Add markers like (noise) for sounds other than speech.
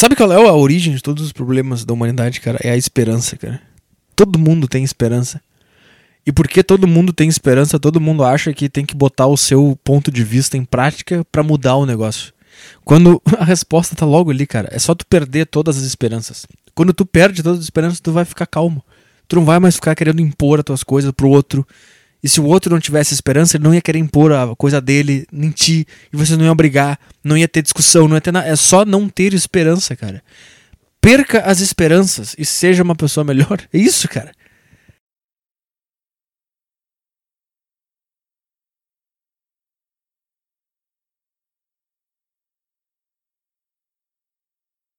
Sabe qual é a origem de todos os problemas da humanidade, cara? É a esperança, cara. Todo mundo tem esperança. E porque todo mundo tem esperança, todo mundo acha que tem que botar o seu ponto de vista em prática para mudar o negócio. Quando (laughs) a resposta tá logo ali, cara, é só tu perder todas as esperanças. Quando tu perde todas as esperanças, tu vai ficar calmo. Tu não vai mais ficar querendo impor as tuas coisas pro outro. E se o outro não tivesse esperança, ele não ia querer impor a coisa dele em ti. E você não ia brigar, não ia ter discussão, não ia ter nada. É só não ter esperança, cara. Perca as esperanças e seja uma pessoa melhor. (laughs) É isso, cara.